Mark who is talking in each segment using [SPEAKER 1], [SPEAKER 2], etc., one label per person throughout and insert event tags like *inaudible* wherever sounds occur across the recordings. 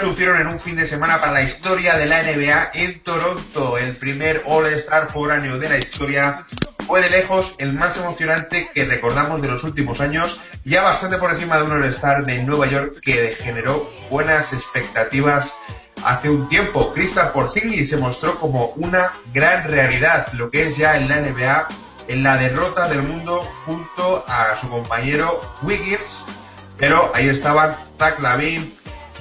[SPEAKER 1] Lucieron en un fin de semana para la historia de la NBA en Toronto. El primer All-Star foráneo de la historia fue de lejos el más emocionante que recordamos de los últimos años, ya bastante por encima de un All-Star de Nueva York que generó buenas expectativas hace un tiempo. Kristaps Porzingis se mostró como una gran realidad, lo que es ya en la NBA, en la derrota del mundo junto a su compañero Wiggins, pero ahí estaban Zach Lavin,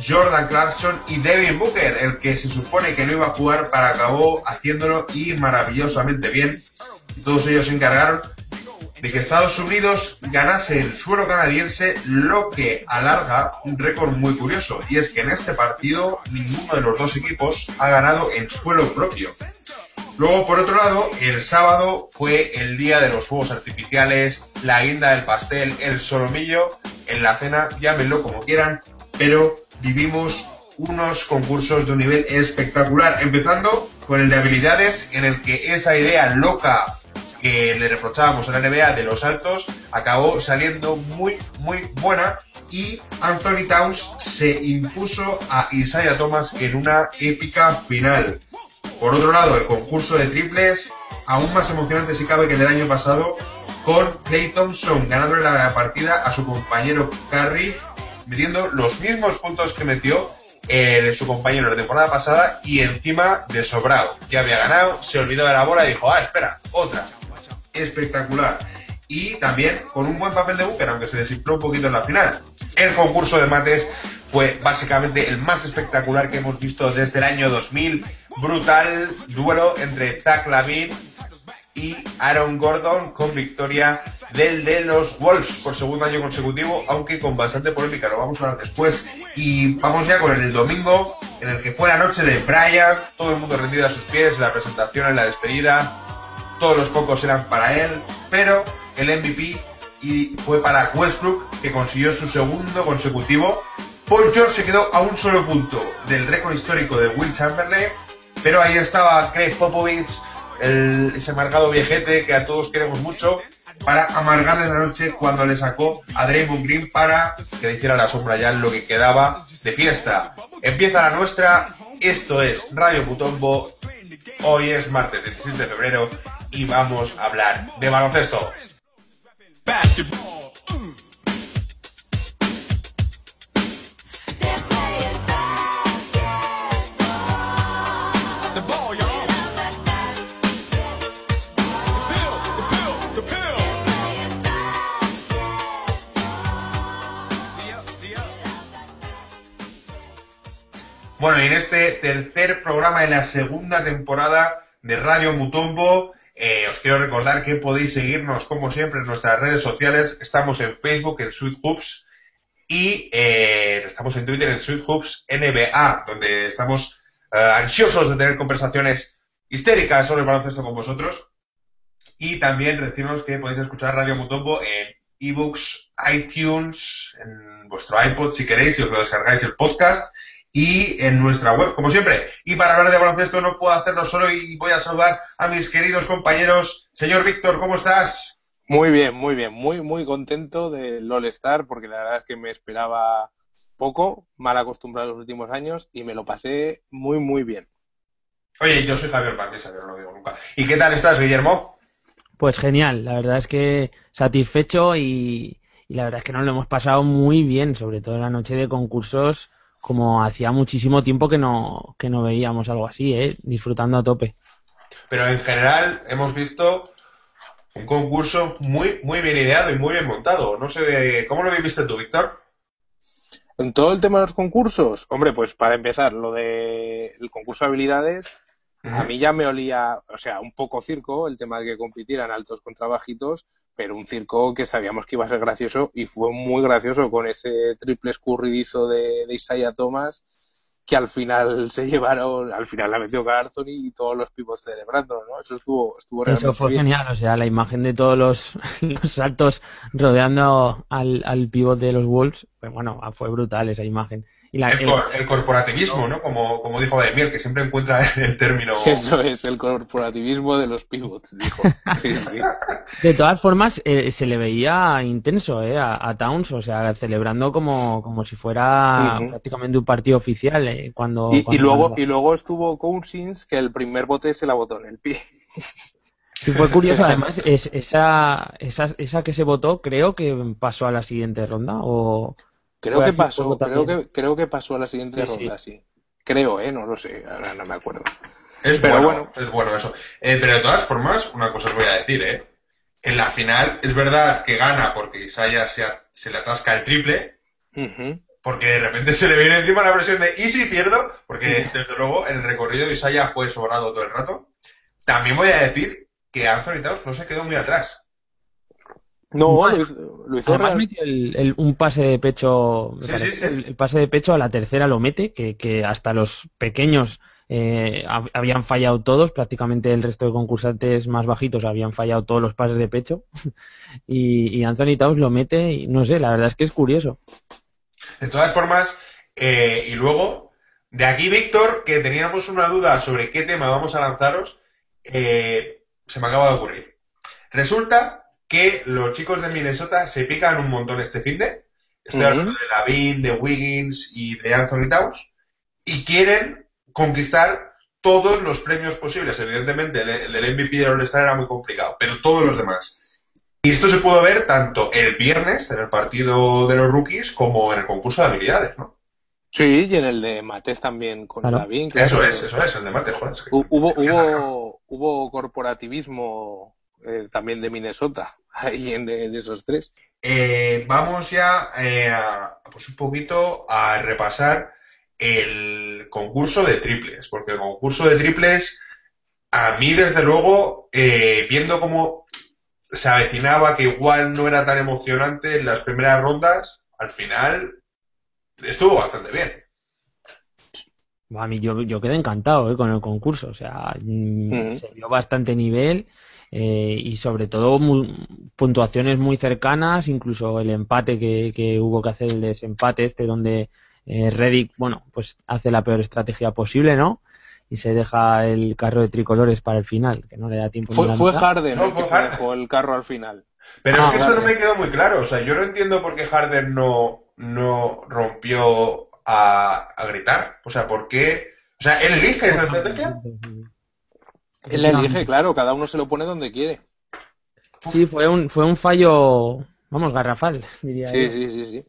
[SPEAKER 1] Jordan Clarkson y Devin Booker, el que se supone que no iba a jugar para acabó haciéndolo y maravillosamente bien. Todos ellos se encargaron de que Estados Unidos ganase el suelo canadiense, lo que alarga un récord muy curioso, y es que en este partido ninguno de los dos equipos ha ganado en suelo propio. Luego, por otro lado, el sábado fue el día de los fuegos artificiales, la guinda del pastel, el solomillo, en la cena, llámenlo como quieran, pero vivimos unos concursos de un nivel espectacular, empezando con el de habilidades, en el que esa idea loca que le reprochábamos a la NBA de los altos acabó saliendo muy, muy buena y Anthony Towns se impuso a Isaiah Thomas en una épica final. Por otro lado, el concurso de triples, aún más emocionante si cabe que el del año pasado, con Clay Thompson ganándole la partida a su compañero Curry, metiendo los mismos puntos que metió eh, su compañero la temporada pasada y encima de sobrado. Ya había ganado, se olvidó de la bola y dijo, ah, espera, otra espectacular. Y también con un buen papel de Booker, aunque se desinfló un poquito en la final. El concurso de mates fue básicamente el más espectacular que hemos visto desde el año 2000. Brutal duelo entre Zach Lavin y Aaron Gordon con victoria del de los Wolves por segundo año consecutivo, aunque con bastante polémica, lo vamos a hablar después. Y vamos ya con el domingo, en el que fue la noche de Brian, todo el mundo rendido a sus pies, la presentación en la despedida, todos los pocos eran para él, pero el MVP y fue para Westbrook, que consiguió su segundo consecutivo. Paul George se quedó a un solo punto del récord histórico de Will Chamberlain, pero ahí estaba Craig Popovich, ese amargado viejete que a todos queremos mucho, para amargarle la noche cuando le sacó a Draymond Green para que le hiciera la sombra ya lo que quedaba de fiesta. Empieza la nuestra, esto es Radio Putombo, hoy es martes 16 de febrero y vamos a hablar de baloncesto. Este tercer programa de la segunda temporada de Radio Mutombo eh, os quiero recordar que podéis seguirnos, como siempre, en nuestras redes sociales. Estamos en Facebook, en Sweet Hoops, y eh, estamos en Twitter, en Sweet Hoops NBA, donde estamos eh, ansiosos de tener conversaciones histéricas sobre el baloncesto con vosotros. Y también decimos que podéis escuchar Radio Mutombo en ebooks, iTunes, en vuestro iPod si queréis, si os lo descargáis el podcast y en nuestra web, como siempre. Y para hablar de baloncesto no puedo hacerlo solo y voy a saludar a mis queridos compañeros. Señor Víctor, ¿cómo estás?
[SPEAKER 2] Muy bien, muy bien, muy, muy contento del All-Star porque la verdad es que me esperaba poco, mal acostumbrado los últimos años y me lo pasé muy, muy bien.
[SPEAKER 1] Oye, yo soy Javier Marquesa, no lo digo nunca. ¿Y qué tal estás, Guillermo?
[SPEAKER 3] Pues genial, la verdad es que satisfecho y, y la verdad es que nos lo hemos pasado muy bien, sobre todo en la noche de concursos como hacía muchísimo tiempo que no, que no veíamos algo así, ¿eh? disfrutando a tope.
[SPEAKER 1] Pero en general hemos visto un concurso muy, muy bien ideado y muy bien montado. No sé, ¿cómo lo viviste tú, Víctor?
[SPEAKER 2] En todo el tema de los concursos, hombre, pues para empezar, lo del concurso de habilidades, a mí ya me olía, o sea, un poco circo el tema de que compitieran altos contra bajitos, pero un circo que sabíamos que iba a ser gracioso y fue muy gracioso con ese triple escurridizo de, de Isaiah Thomas que al final se llevaron, al final la metió Carlton y todos los pibos celebrando, ¿no? Eso estuvo, estuvo
[SPEAKER 3] Eso fue genial, o sea, la imagen de todos los, *laughs* los saltos rodeando al, al pivot de los Wolves, pues bueno, fue brutal esa imagen.
[SPEAKER 1] El, corporativismo, ¿no? Como, como dijo Miel, que siempre encuentra *laughs* el término. *laughs*
[SPEAKER 2] Eso es, el corporativismo de los pivots, dijo. *laughs*
[SPEAKER 3] De todas formas, eh, se le veía intenso ¿eh? a, Towns, o sea, celebrando como, como si fuera prácticamente un partido oficial. Eh, cuando,
[SPEAKER 2] y, luego, y luego estuvo Cousins, que el primer bote se la botó en el pie.
[SPEAKER 3] Y fue curioso, además, es, esa, esa, esa que se votó, creo que pasó a la siguiente ronda, o.
[SPEAKER 2] Creo que pasó, creo que, creo que pasó a la siguiente ronda, sí. Creo, ¿eh? No lo sé, ahora no me acuerdo.
[SPEAKER 1] Es pero bueno, es bueno eso. Eh, pero de todas formas, una cosa os voy a decir, ¿eh? En la final es verdad que gana porque Isaiah se, se le atasca el triple, porque de repente se le viene encima la presión de ¿y si pierdo? Porque desde luego en el recorrido de Isaiah fue sobrado todo el rato. También voy a decir que Anthony Towns no se quedó muy atrás.
[SPEAKER 2] No, lo hizo, lo hizo
[SPEAKER 3] el, un pase de pecho, El, pase de pecho a la tercera lo mete, que, hasta los pequeños eh, habían fallado todos, prácticamente el resto de concursantes más bajitos habían fallado todos los pases de pecho, *laughs* y, Anthony Taus lo mete, y no sé, la verdad es que es curioso.
[SPEAKER 1] De todas formas, eh, y luego, de aquí Víctor, que teníamos una duda sobre qué tema vamos a lanzaros, eh, se me acaba de ocurrir. Resulta que los chicos de Minnesota se pican un montón este fin de. Estoy hablando de Lavin, de Wiggins y de Anthony Towns. Y quieren conquistar todos los premios posibles. Evidentemente, el, del MVP de All-Star era muy complicado, pero todos los demás. Y esto se pudo ver tanto el viernes, en el partido de los rookies, como en el concurso de habilidades, ¿no?
[SPEAKER 2] Sí, y en el de Mates también con Lavin.
[SPEAKER 1] Eso es, eso es, el de Mates, Juan.
[SPEAKER 2] Hubo, hubo, hubo corporativismo eh, también de Minnesota, *laughs* ahí en, esos tres.
[SPEAKER 1] Eh, vamos ya eh, pues un poquito a repasar el concurso de triples, porque el concurso de triples, a mí desde luego, viendo cómo se avecinaba que igual no era tan emocionante en las primeras rondas, al final estuvo bastante bien.
[SPEAKER 3] A mí yo, yo quedé encantado con el concurso, o sea, mm, se dio bastante nivel eh, y sobre todo puntuaciones muy cercanas, incluso el empate que, hubo que hacer, el desempate este donde eh, Reddick, bueno, pues hace la peor estrategia posible, ¿no? Y se deja el carro de tricolores para el final, que no le da tiempo.
[SPEAKER 2] Fue, fue Harden no, que se dejó el carro al final.
[SPEAKER 1] Pero es ah, que eso no me quedó muy claro, o sea, yo no entiendo por qué Harden no, no rompió a, a gritar, o sea, ¿por qué? O sea, ¿él elige esa estrategia?
[SPEAKER 2] Él le elige, claro, cada uno se lo pone donde quiere.
[SPEAKER 3] Sí, fue un, fue un fallo, vamos, garrafal, *laughs* diría
[SPEAKER 2] Sí, sí, sí, sí.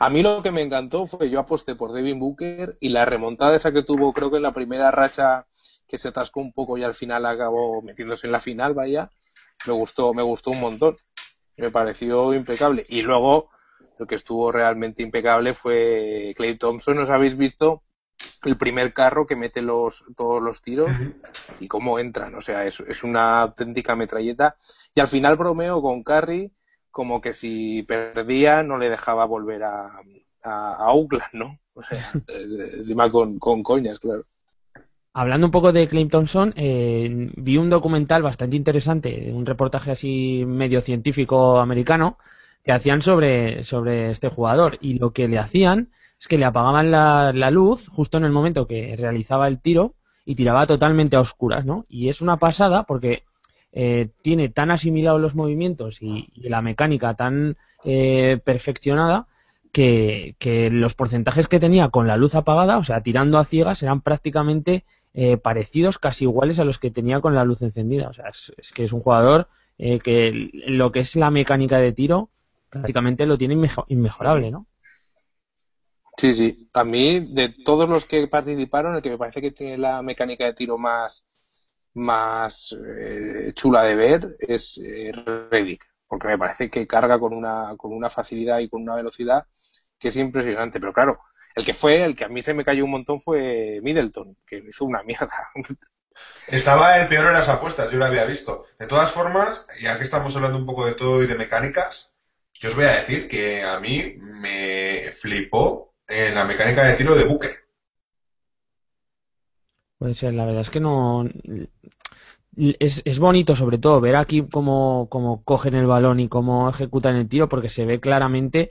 [SPEAKER 2] A mí lo que me encantó fue, yo aposté por Devin Booker y la remontada esa que tuvo, creo que en la primera racha que se atascó un poco y al final acabó metiéndose en la final, vaya, me gustó, me gustó un montón. Me pareció impecable. Y luego, lo que estuvo realmente impecable fue Clay Thompson, ¿os habéis visto? El primer carro que mete los, todos los tiros y cómo entran. O sea, es, es, una auténtica metralleta. Y al final bromeo con Curry como que si perdía no le dejaba volver a, a, Oakland, ¿no? O sea, encima con, con coñas, claro.
[SPEAKER 3] Hablando un poco de Clay Thompson, eh, vi un documental bastante interesante, un reportaje así medio científico americano, que hacían sobre, sobre este jugador. Y lo que le hacían es que le apagaban la, luz justo en el momento que realizaba el tiro y tiraba totalmente a oscuras, ¿no? Y es una pasada porque eh, tiene tan asimilados los movimientos y, la mecánica tan eh, perfeccionada que, los porcentajes que tenía con la luz apagada, o sea, tirando a ciegas, eran prácticamente eh, parecidos, casi iguales a los que tenía con la luz encendida. O sea, es, que es un jugador que lo que es la mecánica de tiro prácticamente lo tiene inmejorable, ¿no?
[SPEAKER 2] Sí, sí. A mí, de todos los que participaron, el que me parece que tiene la mecánica de tiro más, más eh, chula de ver es eh, Reddick, porque me parece que carga con una, con una facilidad y con una velocidad que es impresionante. Pero claro, el que fue, el que a mí se me cayó un montón fue Middleton, que hizo una mierda.
[SPEAKER 1] Estaba el peor en las apuestas, yo lo había visto. De todas formas, ya que estamos hablando un poco de todo y de mecánicas, yo os voy a decir que a mí me flipó en la mecánica de tiro de Booker.
[SPEAKER 3] Puede ser, la verdad es que no. Es, es bonito, sobre todo, ver aquí cómo, cómo cogen el balón y cómo ejecutan el tiro, porque se ve claramente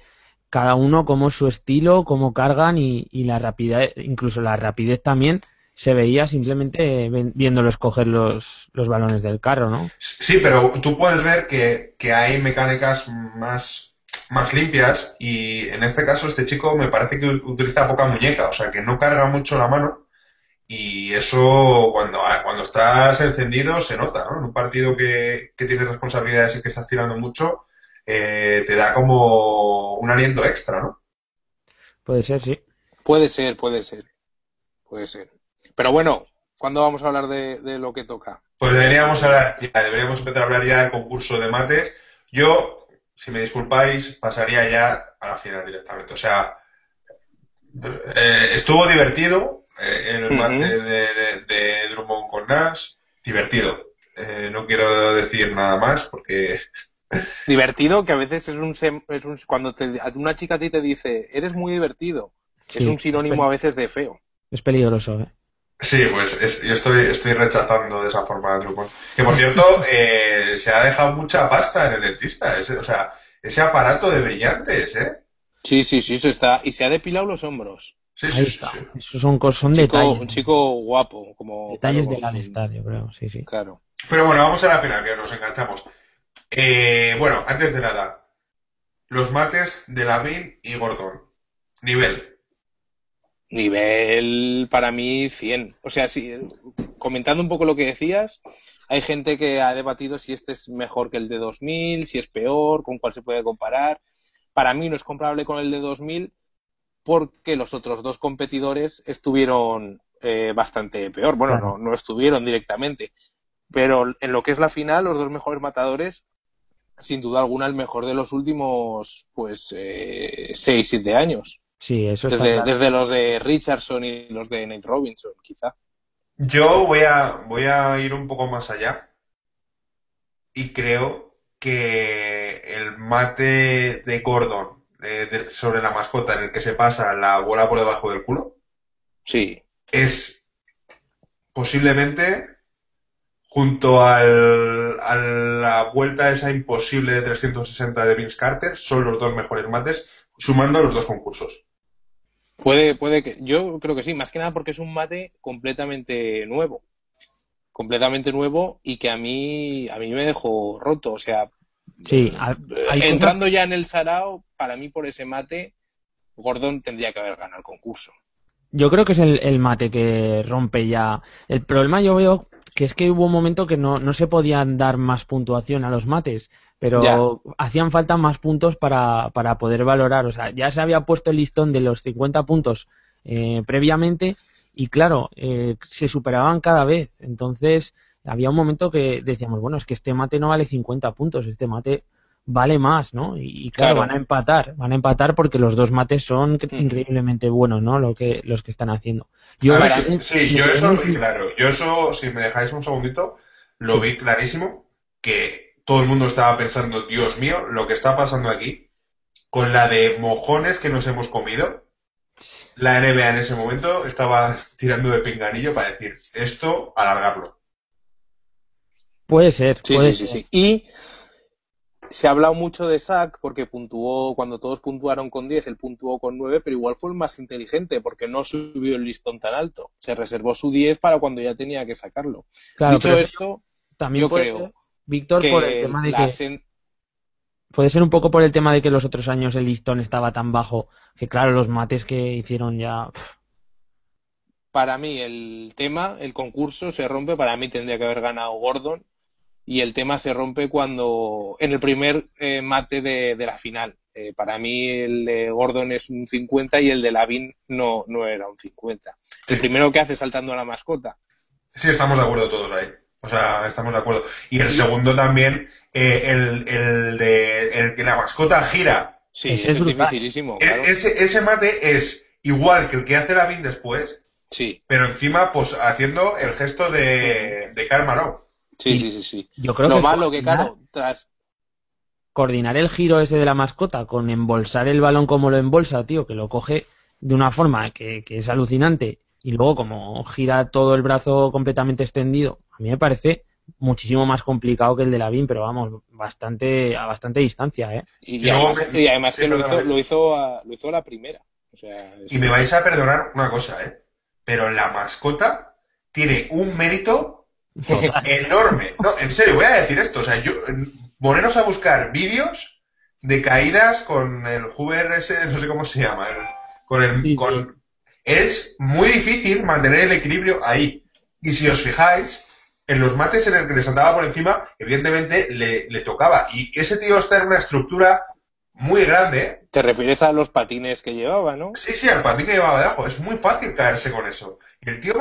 [SPEAKER 3] cada uno como su estilo, cómo cargan y, y la rapidez, incluso la rapidez también se veía simplemente viéndolo escoger los, los balones del carro, ¿no?
[SPEAKER 1] Sí, pero tú puedes ver que, que hay mecánicas más, más limpias y en este caso este chico me parece que utiliza poca muñeca, o sea que no carga mucho la mano y eso cuando, cuando estás encendido se nota, ¿no? En un partido que, que tienes responsabilidades y que estás tirando mucho, eh, te da como un aliento extra, ¿no?
[SPEAKER 3] Puede ser, sí.
[SPEAKER 2] Puede ser, puede ser. Puede ser. Pero bueno, ¿cuándo vamos a hablar de, lo que toca?
[SPEAKER 1] Pues deberíamos hablar, deberíamos empezar a hablar ya del concurso de mates. Yo, si me disculpáis, pasaría ya a la final directamente. O sea, eh, estuvo divertido eh, en el mate de, Drummond con Nash, divertido. Eh, no quiero decir nada más porque *laughs*
[SPEAKER 2] divertido que a veces es un, es un cuando una chica a ti te dice eres muy divertido es un sinónimo a veces de feo
[SPEAKER 3] es peligroso ¿eh?
[SPEAKER 1] Sí, pues yo estoy, estoy rechazando de esa forma a Drummond. Que por cierto, *laughs* eh, se ha dejado mucha pasta en el dentista. Ese, o sea, ese aparato de brillantes, ¿eh?
[SPEAKER 2] Sí, sí, sí, se está. Y se ha depilado los hombros.
[SPEAKER 1] Sí, sí, sí,
[SPEAKER 3] Esos son, son
[SPEAKER 2] un
[SPEAKER 3] chico,
[SPEAKER 2] detalles. Un chico guapo, como.
[SPEAKER 3] Detalles del estadio, creo, sí, sí.
[SPEAKER 2] Claro.
[SPEAKER 1] Pero bueno, vamos a la final, que nos enganchamos. Eh, bueno, antes de nada, los mates de Lavin y Gordon. Nivel.
[SPEAKER 2] Nivel para mí 100. O sea, si, comentando un poco lo que decías, hay gente que ha debatido si este es mejor que el de 2000, si es peor, con cuál se puede comparar. Para mí no es comparable con el de 2000 porque los otros dos competidores estuvieron eh, bastante peor. Bueno, no, no estuvieron directamente. Pero en lo que es la final, los dos mejores matadores, sin duda alguna, el mejor de los últimos, pues, eh, 6, 7 años.
[SPEAKER 3] Sí, eso
[SPEAKER 2] desde, desde los de Richardson y los de Nate Robinson, quizá.
[SPEAKER 1] Yo voy a, voy a ir un poco más allá y creo que el mate de Gordon sobre la mascota en el que se pasa la bola por debajo del culo
[SPEAKER 2] sí.
[SPEAKER 1] es posiblemente junto al, a la vuelta esa imposible de 360 de Vince Carter son los dos mejores mates sumando a los dos concursos.
[SPEAKER 2] Puede, puede que, yo creo que sí, más que nada porque es un mate completamente nuevo, completamente nuevo y que a mí, a mí me dejó roto, o sea,
[SPEAKER 3] sí,
[SPEAKER 2] entrando ya en el Sarao, para mí por ese mate, Gordon tendría que haber ganado el concurso.
[SPEAKER 3] Yo creo que es el, el mate que rompe ya. El problema yo veo que es que hubo un momento que no, no se podían dar más puntuación a los mates pero hacían falta más puntos para, para poder valorar. O sea, ya se había puesto el listón de los 50 puntos eh, previamente y claro, eh, se superaban cada vez. Entonces, había un momento que decíamos, bueno, es que este mate no vale 50 puntos, este mate vale más, ¿no? Y, claro, van a empatar, van a empatar porque los dos mates son increíblemente buenos, ¿no? Lo que, los que están haciendo.
[SPEAKER 1] Yo sí, yo eso lo vi claro. Yo eso, si me dejáis un segundito, lo vi clarísimo, que todo el mundo estaba pensando, Dios mío, lo que está pasando aquí, con la de mojones que nos hemos comido, la NBA en ese momento estaba *laughs* tirando de pinganillo para decir, esto, alargarlo.
[SPEAKER 3] Puede ser.
[SPEAKER 2] Sí,
[SPEAKER 3] sí,
[SPEAKER 2] sí, sí. Y se ha hablado mucho de Sack porque puntuó, cuando todos puntuaron con 10, él puntuó con 9, pero igual fue el más inteligente porque no subió el listón tan alto. Se reservó su 10 para cuando ya tenía que sacarlo. Dicho esto, también yo creo
[SPEAKER 3] Víctor, por el tema de que... Puede ser un poco por el tema de que los otros años el listón estaba tan bajo, que claro, los mates que hicieron ya...
[SPEAKER 2] Para mí el tema, el concurso se rompe, para mí tendría que haber ganado Gordon, y el tema se rompe cuando en el primer eh, mate de, la final. Eh, para mí el de Gordon es un 50 y el de Lavin no, no era un 50. El primero que hace saltando a la mascota.
[SPEAKER 1] Sí, estamos de acuerdo todos ahí. O sea, estamos de acuerdo. Y el segundo también, eh, el, el de el que la mascota gira.
[SPEAKER 2] Sí, ese es, dificilísimo.
[SPEAKER 1] E, ese, ese mate es igual que el que hace la Bin después.
[SPEAKER 2] Sí.
[SPEAKER 1] Pero encima, pues haciendo el gesto de, de Karma
[SPEAKER 2] Sí, sí, sí, sí.
[SPEAKER 3] Yo creo
[SPEAKER 2] Lo
[SPEAKER 3] que
[SPEAKER 2] malo que, claro, tras.
[SPEAKER 3] Coordinar el giro ese de la mascota con embolsar el balón como lo embolsa, tío, que lo coge de una forma que, que es alucinante y luego como gira todo el brazo completamente extendido, a mí me parece muchísimo más complicado que el de Lavín, pero vamos, bastante a bastante distancia, ¿eh?
[SPEAKER 2] Y, además, que lo hizo, lo hizo, a, lo hizo a la primera.
[SPEAKER 1] y me vais a perdonar una cosa, ¿eh? Pero la mascota tiene un mérito enorme. No, en serio, voy a decir esto. O sea, yo, poneros a buscar vídeos de caídas con el Hoover ese, no sé cómo se llama, con el, con, es muy difícil mantener el equilibrio ahí. Y si os fijáis, en los mates en el que les andaba por encima, evidentemente le, le tocaba. Y ese tío está en una estructura muy grande.
[SPEAKER 2] Te refieres a los patines que llevaba, ¿no?
[SPEAKER 1] Sí, sí, al patín que llevaba debajo. Es muy fácil caerse con eso. Y el tío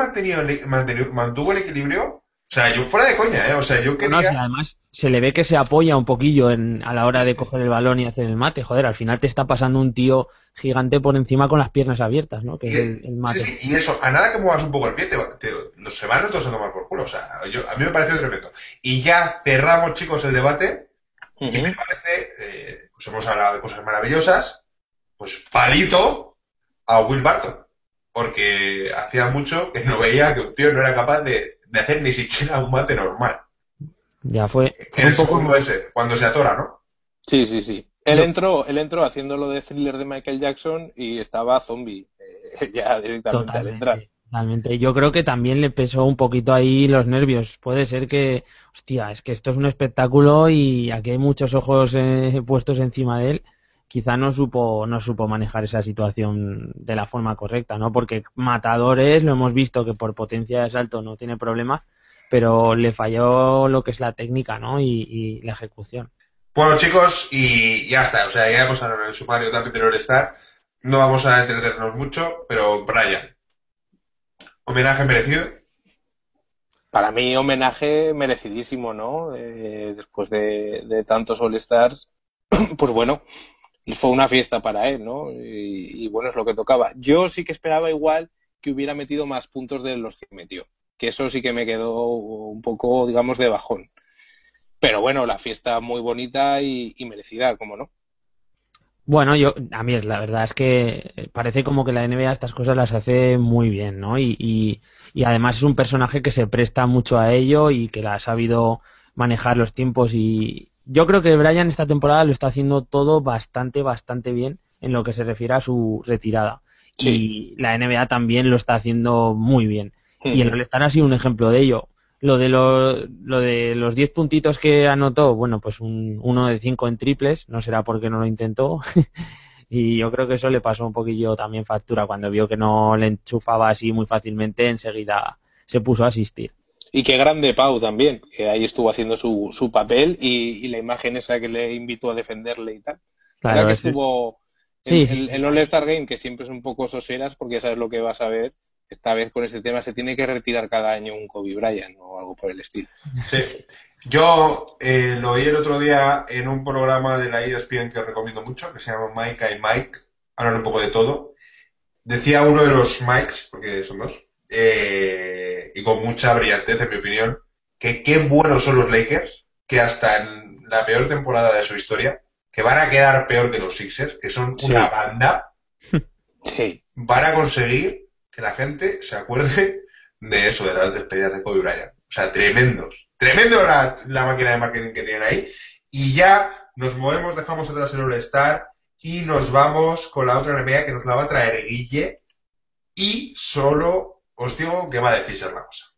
[SPEAKER 1] mantuvo el equilibrio sea, yo fuera de coña, ¿eh? O sea, yo quería...
[SPEAKER 3] No, además se le ve que se apoya un poquillo en, a la hora de coger el balón y hacer el mate. Joder, al final te está pasando un tío gigante por encima con las piernas abiertas, ¿no? Que es el, mate.
[SPEAKER 1] Sí, sí, y eso, a nada que muevas un poco el pie, te, se van todos a tomar por culo. O sea, yo, a mí me pareció tremendo. Y ya cerramos, chicos, el debate. Y me parece, eh, pues hemos hablado de cosas maravillosas. Pues palito a Will Barton. Porque hacía mucho que no veía que un tío no era capaz de de hacer ni siquiera un mate normal.
[SPEAKER 3] Ya fue.
[SPEAKER 1] En un poco ese, cuando se atora, ¿no?
[SPEAKER 2] Sí, sí, sí. Él entró, él entró haciendo lo de thriller de Michael Jackson y estaba zombie eh, *laughs* ya directamente al entrar.
[SPEAKER 3] Totalmente. Yo creo que también le pesó un poquito ahí los nervios. Puede ser que, hostia, es que esto es un espectáculo y aquí hay muchos ojos eh, puestos encima de él. Quizá no supo, no supo manejar esa situación de la forma correcta, ¿no? Porque matadores, lo hemos visto que por potencia de salto no tiene problemas, pero le falló lo que es la técnica, ¿no? Y, la ejecución.
[SPEAKER 1] Bueno, chicos, y ya está. O sea, ya hemos hablado el sumario también del All-Star. No vamos a entretenernos mucho, pero Brian, ¿homenaje merecido?
[SPEAKER 2] Para mí, homenaje merecidísimo, ¿no? Eh, después de, de tantos All-Stars, *clears throat* pues bueno, fue una fiesta para él, ¿no? Y, bueno, es lo que tocaba. Yo sí que esperaba igual que hubiera metido más puntos de los que metió, que eso sí que me quedó un poco, digamos, de bajón. Pero bueno, la fiesta muy bonita y, merecida, ¿cómo no?
[SPEAKER 3] Bueno, yo a mí la verdad es que parece como que la NBA estas cosas las hace muy bien, ¿no? Y, y, y además es un personaje que se presta mucho a ello y que la ha sabido manejar los tiempos y, yo creo que Brian esta temporada lo está haciendo todo bastante, bastante bien en lo que se refiere a su retirada. Y la NBA también lo está haciendo muy bien. Y el All-Star ha sido un ejemplo de ello. Lo de, lo, lo de los 10 puntitos que anotó, bueno, pues un, uno de 5 en triples, no será porque no lo intentó. *laughs* y yo creo que eso le pasó un poquillo también factura cuando vio que no le enchufaba así muy fácilmente, enseguida se puso a asistir.
[SPEAKER 2] Y qué grande Pau también, que ahí estuvo haciendo su, su papel y, la imagen esa que le invitó a defenderle y tal. Claro, que estuvo en el, All-Star Game, que siempre es un poco soseras porque sabes lo que vas a ver. Esta vez con este tema se tiene que retirar cada año un Kobe Bryant o algo por el estilo.
[SPEAKER 1] Sí. Yo eh, lo oí el otro día en un programa de la ESPN que os recomiendo mucho, que se llama Mike y Mike. Hablan un poco de todo. Decía uno de los Mikes, porque son dos, eh, y con mucha brillantez, en mi opinión, que qué buenos son los Lakers, que hasta en la peor temporada de su historia, que van a quedar peor que los Sixers, que son una banda, *laughs* van a conseguir que la gente se acuerde de eso, de las despedidas de Kobe Bryant. O sea, tremendos. Tremendo la, la máquina de marketing que tienen ahí. Y ya nos movemos, dejamos atrás el All-Star y nos vamos con la otra NBA que nos la va a traer Guille. Y solo os digo que va a decir la cosa.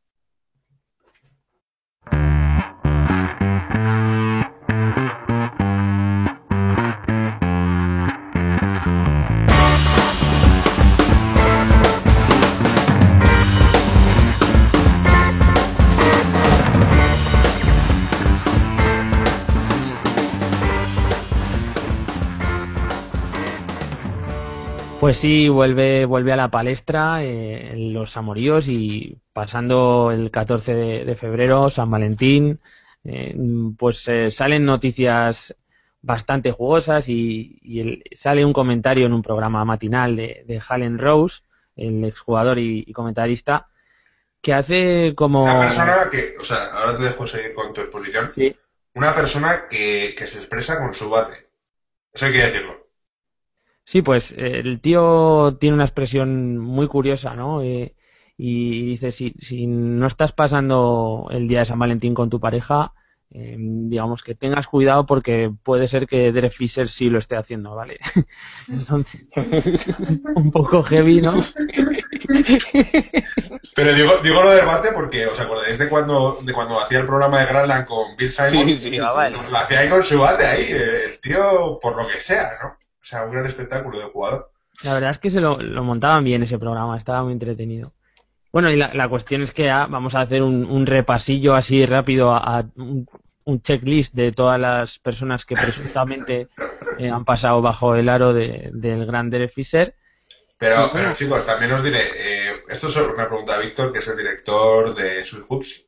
[SPEAKER 3] Pues sí, vuelve, vuelve a la palestra eh, los amoríos y pasando el 14 de, febrero, San Valentín, eh, pues eh, salen noticias bastante jugosas y, sale un comentario en un programa matinal de, de Halen Rose, el exjugador y, comentarista, que hace como...
[SPEAKER 1] Una persona que, o sea, ahora te dejo seguir con tu exposición. Sí. Una persona que, que se expresa con su bate. Eso hay que decirlo.
[SPEAKER 3] Sí, pues eh, el tío tiene una expresión muy curiosa, ¿no? Eh, y dice, si, si no estás pasando el día de San Valentín con tu pareja, eh, digamos que tengas cuidado porque puede ser que Derek Fisher sí lo esté haciendo, ¿vale? *laughs* Entonces, *laughs* un poco heavy, ¿no?
[SPEAKER 1] Pero digo, digo lo del bate porque os acordáis de cuando, de cuando hacía el programa de Granland con Bill Simon.
[SPEAKER 2] Sí, sí, sí.
[SPEAKER 1] Lo hacía ahí con su bate ahí, el tío, por lo que sea, ¿no? O sea, un gran espectáculo de jugador.
[SPEAKER 3] La verdad es que se lo, lo montaban bien ese programa, estaba muy entretenido. Bueno, y la, la cuestión es que ya vamos a hacer un, un repasillo así rápido a, a un, un checklist de todas las personas que presuntamente eh, han pasado bajo el aro de, del gran Derek Fisher.
[SPEAKER 1] Pero, pero chicos, también os diré, eh, esto es una pregunta a Víctor, que es el director de Sweet Hoops.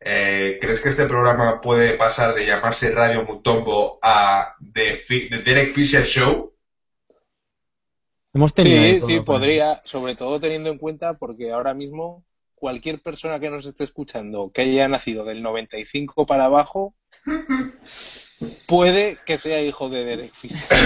[SPEAKER 1] Eh, ¿Crees que este programa puede pasar de llamarse Radio Mutombo a The, Fi- The Derek Fisher Show?
[SPEAKER 3] Hemos tenido de
[SPEAKER 2] Sí, sí, podría, sobre todo teniendo en cuenta porque ahora mismo cualquier persona que nos esté escuchando que haya nacido del 95 para abajo puede que sea hijo de Derek Fisher. *laughs*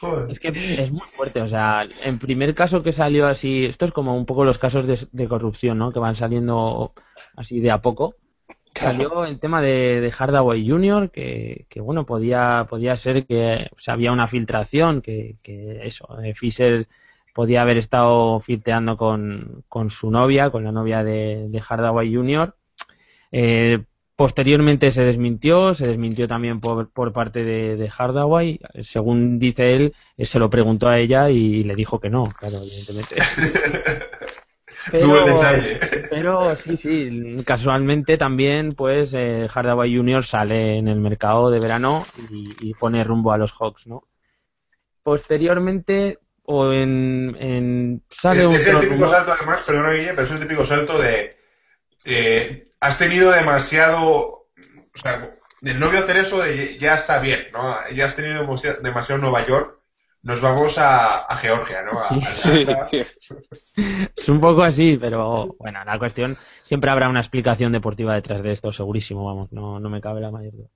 [SPEAKER 1] Joder.
[SPEAKER 3] Es que es muy fuerte, o sea, en primer caso que salió así, esto es como un poco los casos de, de corrupción, ¿no? Que van saliendo así de a poco. Salió el tema de, de Hardaway Jr., que, que bueno, podía, podía ser que o sea, había una filtración, que, que eso, eh, Fisher podía haber estado filteando con, con su novia, con la novia de, de Hardaway Jr. Eh, posteriormente se desmintió, se desmintió también por, por parte de, de Hardaway. Según dice él, se lo preguntó a ella y le dijo que no, claro, evidentemente. *laughs* Pero sí, sí, casualmente también, pues eh, Hardaway Jr. sale en el mercado de verano y, y pone rumbo a los Hawks, ¿no? Posteriormente, o en, en sale
[SPEAKER 1] Es,
[SPEAKER 3] un
[SPEAKER 1] es el típico salto, además, perdona Guille, pero es el típico salto de. eh, has tenido demasiado. O sea, del novio hacer eso de ya está bien, ¿no? Ya has tenido demasiado, demasiado Nueva York, nos vamos a, a Georgia, ¿no? A- a
[SPEAKER 2] Sí,
[SPEAKER 1] Atlanta. *laughs*
[SPEAKER 3] Es un poco así, pero bueno, la cuestión siempre habrá una explicación deportiva detrás de esto, segurísimo, vamos, no, no me cabe la mayor duda.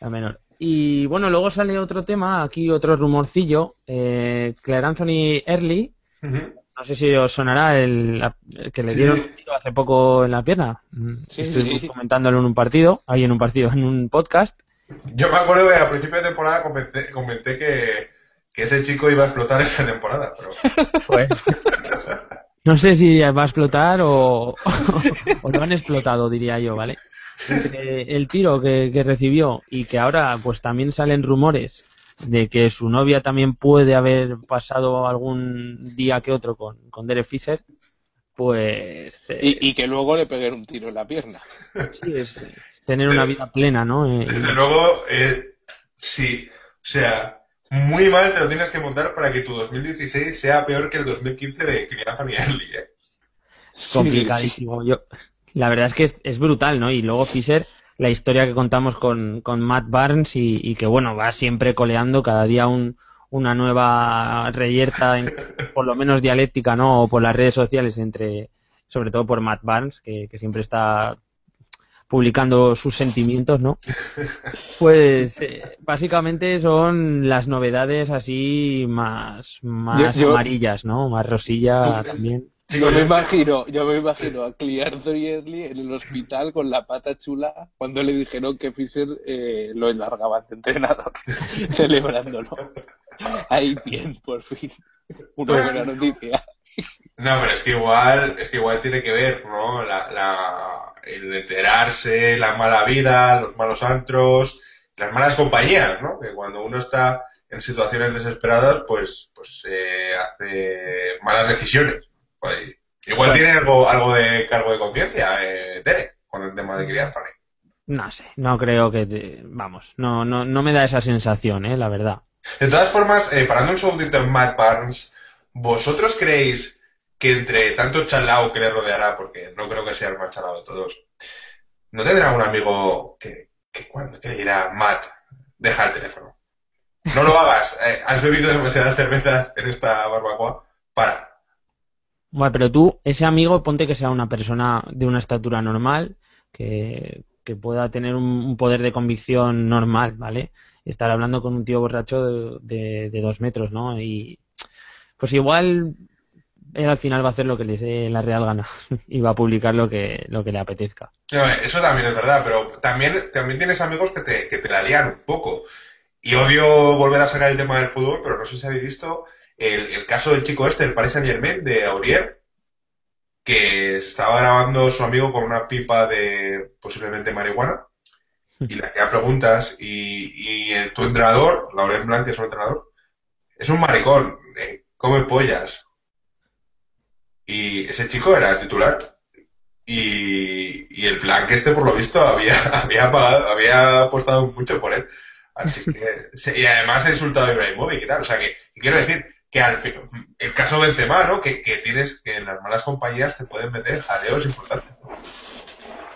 [SPEAKER 3] La menor. Y bueno, luego sale otro tema, aquí otro rumorcillo, eh, Claire Anthony Early, no sé si os sonará el, que le
[SPEAKER 1] Sí.
[SPEAKER 3] dieron un tiro hace poco en la pierna.
[SPEAKER 2] Sí,
[SPEAKER 3] Estuvimos
[SPEAKER 2] sí.
[SPEAKER 3] comentándolo en un partido, ahí en un partido, en un podcast.
[SPEAKER 1] Yo me acuerdo que a principio de temporada comenté, comenté que, que ese chico iba a explotar esa temporada, pero
[SPEAKER 3] No sé si va a explotar o, o lo han explotado, diría yo, ¿vale? Entre el tiro que, que recibió y que ahora pues también salen rumores de que su novia también puede haber pasado algún día que otro con, con Derek Fisher, pues eh,
[SPEAKER 2] Y, y que luego le peguen un tiro en la pierna.
[SPEAKER 3] sí, es, es tener una vida plena, ¿no? Eh,
[SPEAKER 1] desde luego, eh, sí, o sea, muy mal te lo tienes que montar para que tu 2016 sea peor que el 2015 de Anthony Early, ¿eh?
[SPEAKER 3] complicadísimo. Yo, la verdad es que es, es brutal, ¿no? Y luego Fisher, la historia que contamos con, con Matt Barnes y, y que, bueno, va siempre coleando cada día un, una nueva reyerta, en- *laughs* por lo menos dialéctica, ¿no? O por las redes sociales, entre, sobre todo por Matt Barnes, que, que siempre está publicando sus sentimientos, ¿no? *laughs* Pues eh, básicamente son las novedades así más, más
[SPEAKER 2] Yo- yo-
[SPEAKER 3] amarillas, ¿no? Más rosilla también.
[SPEAKER 2] Yo me imagino, yo me imagino a Clear Early en el hospital con la pata chula cuando le dijeron que Fisher eh, lo enlargaba de entrenador, *laughs* celebrándolo. Ahí bien, por fin. Una buena noticia.
[SPEAKER 1] No, pero es que igual, es que igual tiene que ver, ¿no? La, la, el enterarse, la mala vida, los malos antros, las malas compañías, ¿no? Que cuando uno está en situaciones desesperadas, pues, pues eh, hace malas decisiones. Pues, igual tiene algo, algo de cargo de conciencia, eh, Tere, con el tema de Kylian Anthony.
[SPEAKER 3] No sé, no creo que, te- vamos, no, no, no me da esa sensación, eh, la verdad.
[SPEAKER 1] De todas formas, eh, parando un segundito en Matt Barnes, ¿vosotros creéis que entre tanto chalao que le rodeará, porque no creo que sea el más chalao de todos, ¿no tendrá un amigo que, cuando que le dirá, Matt, deja el teléfono? No lo hagas, eh, has bebido demasiadas cervezas en esta barbacoa, para.
[SPEAKER 3] Bueno, pero tú, ese amigo, ponte que sea una persona de una estatura normal, que, que pueda tener un, poder de convicción normal, ¿vale? Estar hablando con un tío borracho de- de dos metros, ¿no? Y pues igual él al final va a hacer lo que le dé la real gana *laughs* y va a publicar lo que, lo que le apetezca.
[SPEAKER 1] eso también es verdad, pero también, también tienes amigos que te, que te la lían un poco. Y odio volver a sacar el tema del fútbol, pero no sé si habéis visto el, el caso del chico este, el Paris Saint Germain, de Aurier, que estaba grabando su amigo con una pipa de posiblemente marihuana y le hacía preguntas y, y tu entrenador, Laurent Blanc, que es un entrenador, es un maricón, eh, come pollas. Y ese chico era titular. Y, el Blanc este, por lo visto, había, *laughs* había pagado, había apostado mucho por él. Así que, y además ha insultado a Ibrahimovic y tal. O sea que, quiero decir, que al fin, el caso Benzema, ¿no? Que, que tienes, que en las malas compañías te pueden meter jadeos importantes.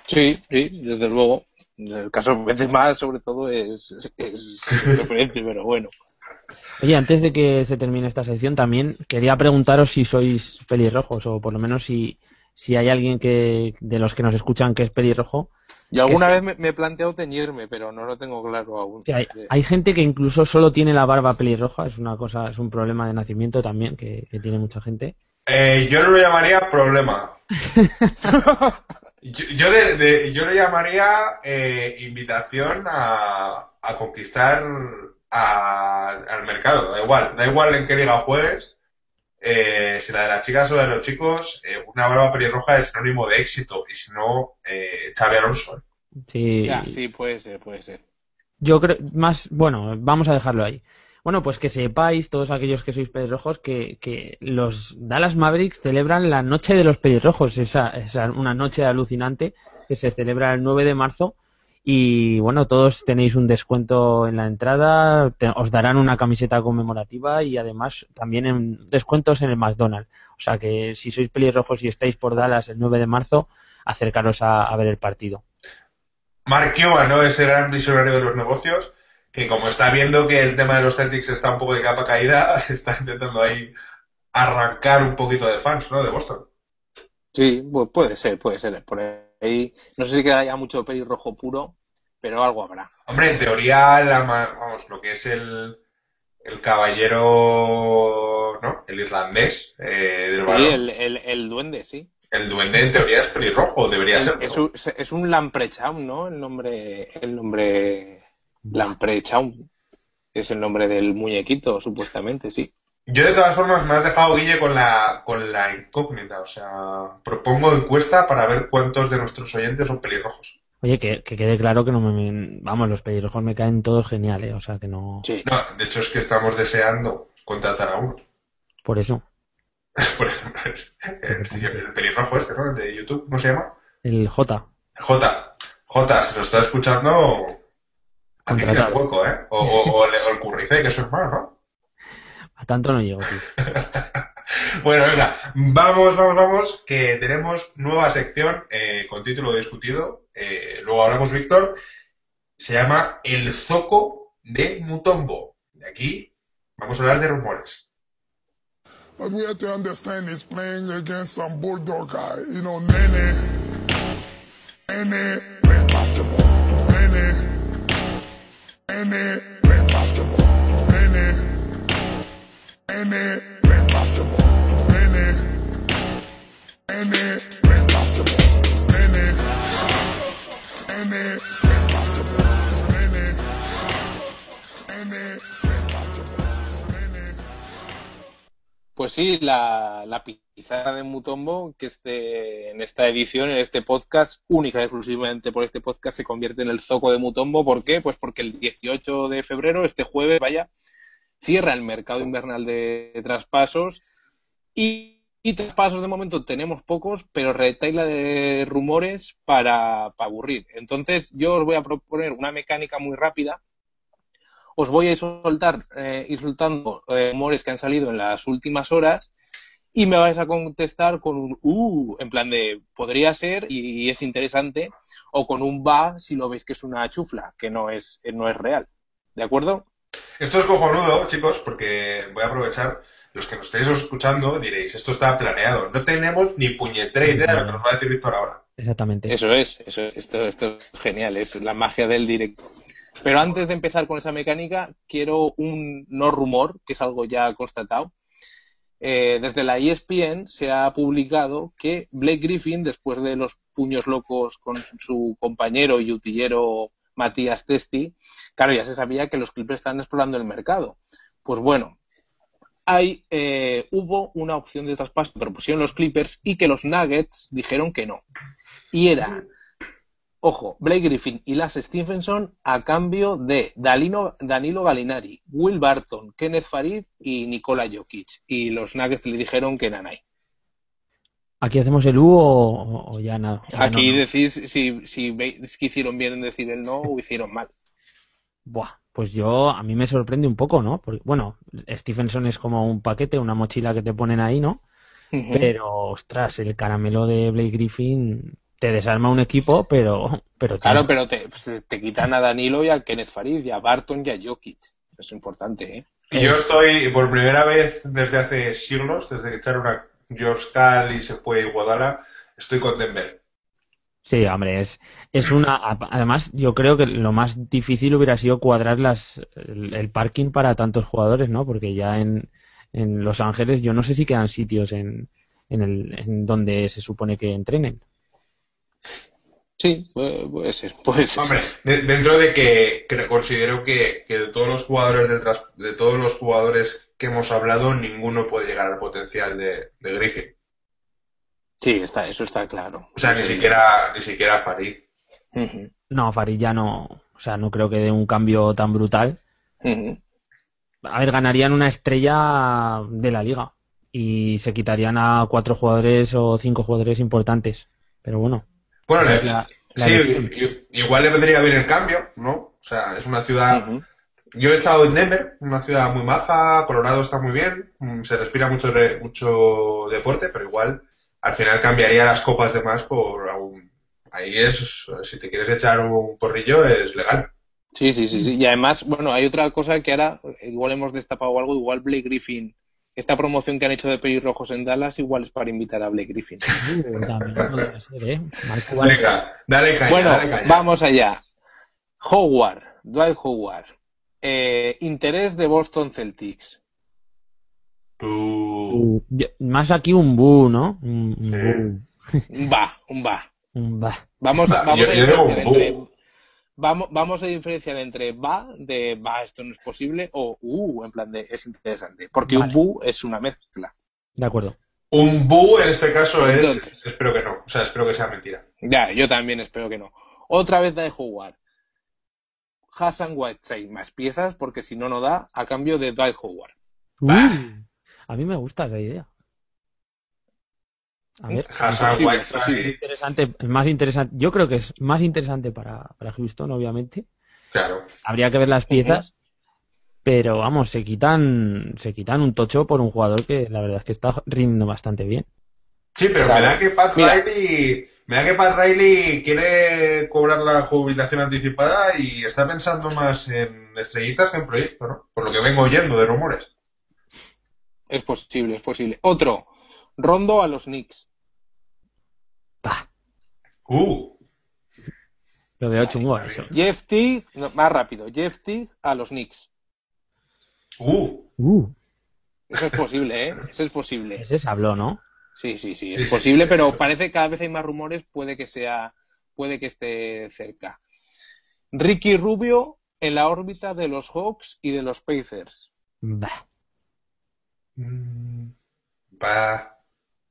[SPEAKER 2] Sí, sí, desde luego. El caso Benzema, sobre todo, es, es, *laughs* pero bueno.
[SPEAKER 3] Oye, antes de que se termine esta sección, también quería preguntaros si sois pelirrojos, o por lo menos si, si hay alguien que de los que nos escuchan que es pelirrojo.
[SPEAKER 2] Yo alguna vez me, he planteado teñirme, pero no lo tengo claro aún.
[SPEAKER 3] hay, gente que incluso solo tiene la barba pelirroja, es una cosa, es un problema de nacimiento también que, tiene mucha gente.
[SPEAKER 1] Eh, yo no lo llamaría problema. *laughs* yo, yo, yo lo llamaría eh, invitación a, a conquistar al mercado, da igual, da igual en qué liga juegues, eh, si la de las chicas o la de los chicos, eh, una barba pelirroja es sinónimo de éxito, y si no, eh, Xavi Alonso.
[SPEAKER 3] Sí.
[SPEAKER 2] sí, puede ser, puede ser.
[SPEAKER 3] Yo creo, más, bueno, vamos a dejarlo ahí. Bueno, pues que sepáis, todos aquellos que sois pelirrojos, que, que los Dallas Mavericks celebran la Noche de los Pelirrojos, esa, esa una noche alucinante que se celebra el 9 de marzo y bueno, todos tenéis un descuento en la entrada, os darán una camiseta conmemorativa y además también en descuentos en el McDonald's. O sea que si sois pelirrojos y estáis por Dallas el 9 de marzo, acercaros a, ver el partido.
[SPEAKER 1] Mark Cuban, ¿no? Ese gran visionario de los negocios, que como está viendo que el tema de los Celtics está un poco de capa caída, *laughs* está intentando ahí arrancar un poquito de fans, ¿no? De Boston.
[SPEAKER 2] Sí, puede ser, puede ser. Por ahí, no sé si queda ya mucho pelirrojo puro, pero algo habrá.
[SPEAKER 1] Hombre, en teoría, la, vamos, lo que es el, el caballero, ¿no? El irlandés eh, del
[SPEAKER 2] Sí, el, el, el, duende, sí.
[SPEAKER 1] El duende en teoría es pelirrojo, debería ser.
[SPEAKER 2] Es un, es un Lamprechaun, ¿no? El nombre, el nombre Lamprechaun. Es el nombre del muñequito, supuestamente, sí.
[SPEAKER 1] Yo de todas formas me has dejado, Guille, con la, con la incógnita. O sea, propongo encuesta para ver cuántos de nuestros oyentes son pelirrojos.
[SPEAKER 3] Oye, que, quede claro que no me... Vamos, los pelirrojos me caen todos geniales, o sea que no...
[SPEAKER 1] Sí. No, de hecho es que estamos deseando contratar a uno.
[SPEAKER 3] Por eso. *laughs*
[SPEAKER 1] Por ejemplo, el, pelirrojo este, ¿no? El de YouTube, ¿cómo se llama?
[SPEAKER 3] El J.
[SPEAKER 1] J. J, si lo está escuchando... Aquí el hueco, ¿eh? O, o, el, Currice, que es su hermano, ¿no?
[SPEAKER 3] A tanto no llego, *laughs*
[SPEAKER 1] bueno, venga, vamos, vamos, vamos, que tenemos nueva sección eh, con título discutido. Eh, luego hablamos, Víctor. Se llama El Zoco de Mutombo. De aquí vamos a hablar de rumores. But we have to understand he's playing against some bulldog guy. You know, Nene. Nene playing basketball. Nene. Nene playing basketball.
[SPEAKER 2] Pues sí, la, la pizarra de Mutombo, que este, en esta edición, en este podcast, única y exclusivamente por este podcast, se convierte en el zoco de Mutombo. ¿Por qué? Pues porque el 18 de febrero, este jueves, vaya, cierra el mercado invernal de, traspasos y, traspasos de momento tenemos pocos, pero retaila de rumores para, aburrir. Entonces yo os voy a proponer una mecánica muy rápida. Os voy a soltar eh, insultando eh, rumores que han salido en las últimas horas y me vais a contestar con un uh, en plan de podría ser y, es interesante, o con un va si lo veis que es una chufla, que no es, no es real. ¿De acuerdo?
[SPEAKER 1] Esto es cojonudo, chicos, porque voy a aprovechar. Los que nos estáis escuchando diréis, esto está planeado. No tenemos ni puñetera idea de lo que nos va a decir Víctor ahora.
[SPEAKER 3] Exactamente.
[SPEAKER 2] Eso es, eso esto, esto es genial, es la magia del directo. Pero antes de empezar con esa mecánica, quiero un no rumor, que es algo ya constatado. eh, desde la ESPN se ha publicado que Blake Griffin, después de los puños locos con su compañero y utillero Matías Testi, claro, ya se sabía que los Clippers están explorando el mercado. Pues bueno, hay, eh, hubo una opción de traspaso que propusieron los Clippers y que los Nuggets dijeron que no. Y era Ojo, Blake Griffin y Las Stephenson a cambio de Danilo, Danilo Galinari, Will Barton, Kenneth Farid y Nikola Jokic. Y los Nuggets le dijeron que Nanay.
[SPEAKER 3] ¿Aquí hacemos el U o, ya nada?
[SPEAKER 2] Aquí decís si, si veis que hicieron bien en decir el no o hicieron mal.
[SPEAKER 3] Buah, pues yo, a mí me sorprende un poco, ¿no? Porque, bueno, Stephenson es como un paquete, una mochila que te ponen ahí, ¿no? Pero, ostras, el caramelo de Blake Griffin te desarma un equipo, pero... pero
[SPEAKER 2] claro, pero pues, te, quitan a Danilo y a Kenneth Farid y a Barton y a Jokic. Es importante, ¿eh?
[SPEAKER 1] Yo estoy por primera vez desde hace siglos, desde que echaron a George Carl y se fue Guadalajara, estoy con Denver.
[SPEAKER 3] Sí, hombre, es, es una. Además, yo creo que lo más difícil hubiera sido cuadrar las, el, parking para tantos jugadores, ¿no? Porque ya en, en Los Ángeles yo no sé si quedan sitios en, en, el, en donde se supone que entrenen.
[SPEAKER 2] Sí, puede, ser. Puede ser.
[SPEAKER 1] Hombre, dentro de que, considero que, de todos los jugadores de todos los jugadores que hemos hablado, ninguno puede llegar al potencial de, Griffin.
[SPEAKER 2] Sí, está, eso está claro.
[SPEAKER 1] O sea, ni siquiera, ni siquiera Farid.
[SPEAKER 3] No, Farid ya no, o sea, no creo que dé un cambio tan brutal. A ver, ganarían una estrella de la liga y se quitarían a cuatro jugadores o cinco jugadores importantes. Pero bueno.
[SPEAKER 1] Bueno, sí, igual le vendría bien el cambio, ¿no? O sea, es una ciudad... Yo he estado en Denver, una ciudad muy maja, Colorado está muy bien, mm, se respira mucho, mucho deporte, pero igual al final cambiaría las copas de más por algún... Ahí es, si te quieres echar un porrillo, es legal.
[SPEAKER 2] Sí, sí, sí, sí. Y además, bueno, hay otra cosa que ahora, igual hemos destapado algo, igual Blake Griffin esta promoción que han hecho de pelirrojos en Dallas igual es para invitar a Blake Griffin.
[SPEAKER 1] ¿eh? dale
[SPEAKER 2] bueno, vamos allá. Howard, Dwight Howard. Eh, interés de Boston Celtics.
[SPEAKER 3] Uh, más aquí un bu, ¿no? Un,
[SPEAKER 2] un va, un va.
[SPEAKER 3] Un va.
[SPEAKER 2] Vamos, vamos a entre vamos, vamos a diferenciar entre va, de va, esto no es posible, o uh, en plan de es interesante. Porque un bu es una mezcla.
[SPEAKER 3] De acuerdo.
[SPEAKER 1] Un bu en este caso es. espero que no. O sea, espero que sea mentira.
[SPEAKER 2] Ya, yo también espero que no. Otra vez de jugar. Hassan Whiteside más piezas, porque si no, no da, a cambio de Dwight Howard.
[SPEAKER 3] A mí me gusta esa idea.
[SPEAKER 1] A ver, interesante,
[SPEAKER 3] más interesante. Yo creo que es más interesante para, para Houston, obviamente.
[SPEAKER 1] Claro.
[SPEAKER 3] Habría que ver las piezas, pero vamos, se quitan, se quitan un tocho por un jugador que la verdad es que está rindiendo bastante bien.
[SPEAKER 1] Sí, pero me da que Pat Riley, me da que Pat Riley quiere cobrar la jubilación anticipada y está pensando más en estrellitas que en proyecto, ¿no? Por lo que vengo oyendo de rumores.
[SPEAKER 2] Es posible, es posible. Otro, Rondo a los Knicks.
[SPEAKER 1] Uh.
[SPEAKER 3] Lo veo chungo eso.
[SPEAKER 2] Jeff T, más rápido, Jeff T a los Knicks.
[SPEAKER 1] Uh.
[SPEAKER 3] Uh.
[SPEAKER 2] Eso es posible, ¿eh? Eso es posible.
[SPEAKER 3] Ese se habló, ¿no?
[SPEAKER 2] Sí, sí, sí, es posible, pero parece que cada vez hay más rumores, puede que sea, puede que esté cerca. Ricky Rubio en la órbita de los Hawks y de los Pacers.
[SPEAKER 3] Bah.
[SPEAKER 1] Mm, bah.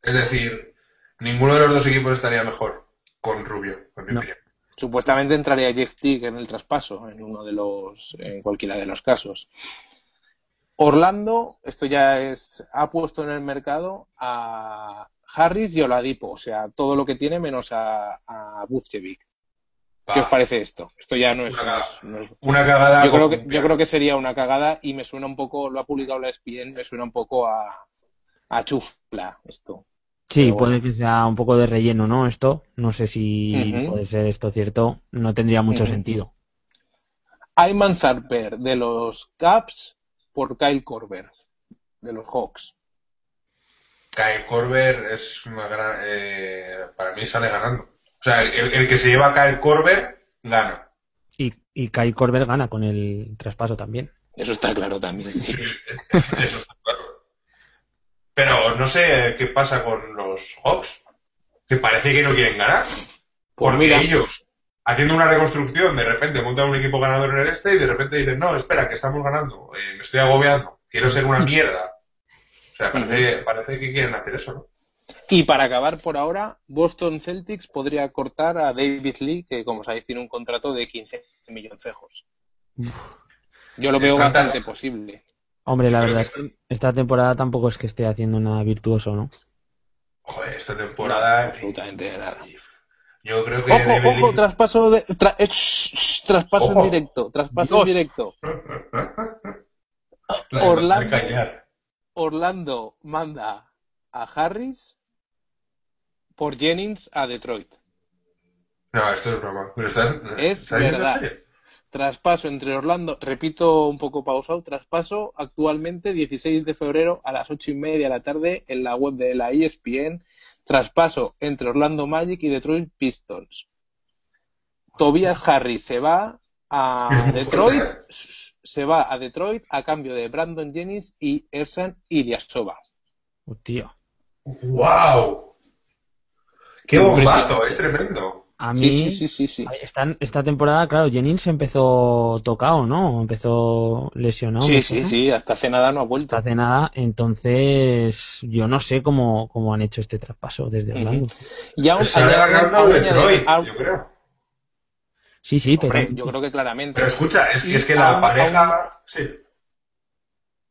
[SPEAKER 1] Es decir, ninguno de los dos equipos estaría mejor con Rubio, en mi opinión.
[SPEAKER 2] Supuestamente entraría Jeff Tick en el traspaso, en uno de los, en cualquiera de los casos. Orlando, esto ya es, ha puesto en el mercado a Harris y Oladipo, o sea, todo lo que tiene menos a, a ¿Qué os parece esto? Esto ya no es
[SPEAKER 1] una, cagada.
[SPEAKER 2] Yo creo, que, yo creo que sería una cagada y me suena un poco, lo ha publicado la ESPN, me suena un poco a, a chufla esto.
[SPEAKER 3] Sí, puede que sea un poco de relleno, ¿no? Esto, no sé si puede ser esto cierto, no tendría mucho sentido.
[SPEAKER 2] Ayman Sarper de los Caps por Kyle Korver de los Hawks.
[SPEAKER 1] Kyle Korver es una gran. Eh, para mí sale ganando. O sea, el, que se lleva a Kyle Korver gana.
[SPEAKER 3] Y, y Kyle Korver gana con el traspaso también.
[SPEAKER 2] Eso está claro también. Sí.
[SPEAKER 1] Eso está claro. Pero no sé qué pasa con los Hawks, que parece que no quieren ganar.
[SPEAKER 2] Pues
[SPEAKER 1] Porque
[SPEAKER 2] mira.
[SPEAKER 1] ellos, haciendo una reconstrucción, de repente montan un equipo ganador en el este y de repente dicen, no, espera, que estamos ganando, eh, me estoy agobiando, quiero ser una *laughs* mierda. O sea, parece, parece que quieren hacer eso, ¿no?
[SPEAKER 2] Y para acabar por ahora, Boston Celtics podría cortar a David Lee, que como sabéis tiene un contrato de 15 milloncejos. Yo lo veo
[SPEAKER 1] Está
[SPEAKER 2] bastante
[SPEAKER 1] tan-
[SPEAKER 2] posible.
[SPEAKER 3] Hombre, la verdad es que esta temporada tampoco es que esté haciendo nada virtuoso, ¿no?
[SPEAKER 1] Joder, esta temporada...
[SPEAKER 2] No, absolutamente nada.
[SPEAKER 1] Yo creo que...
[SPEAKER 2] Ojo,
[SPEAKER 1] David
[SPEAKER 2] ojo,
[SPEAKER 1] Lee-
[SPEAKER 2] traspaso de tra- eh, shh, shh, traspaso
[SPEAKER 1] Ojo.
[SPEAKER 2] en directo, traspaso
[SPEAKER 3] Dios.
[SPEAKER 2] en directo. *laughs*
[SPEAKER 1] La-
[SPEAKER 2] Orlando. Orlando manda a Harris por Jennings a Detroit.
[SPEAKER 1] No, esto es broma. Pero estás,
[SPEAKER 2] Es
[SPEAKER 1] ¿estás yendo en
[SPEAKER 2] verdad. Traspaso entre Orlando, repito un poco pausado, traspaso actualmente 16 de febrero a las 8 y media de la tarde en la web de la ESPN. Traspaso entre Orlando Magic y Detroit Pistons. Tobias Harris se va a *laughs* Detroit, se va a Detroit a cambio de Brandon Jennings y Ersan Ilyasova.
[SPEAKER 3] Hostia.
[SPEAKER 1] ¡Wow! ¡Qué bombazo! Es tremendo.
[SPEAKER 3] A mí,
[SPEAKER 2] Sí, sí, sí, sí, sí.
[SPEAKER 3] Esta, esta temporada, claro, Jennings empezó tocado, ¿no? Empezó lesionado.
[SPEAKER 2] Sí, sí, sí, hasta hace nada no ha vuelto.
[SPEAKER 3] Hasta hace nada, entonces yo no sé cómo, cómo han hecho este traspaso desde. Orlando.
[SPEAKER 2] Y aún
[SPEAKER 1] Se yo creo.
[SPEAKER 3] Sí, sí,
[SPEAKER 2] yo creo que claramente.
[SPEAKER 1] Pero escucha, es, que la
[SPEAKER 2] aún-
[SPEAKER 1] pareja... Sí.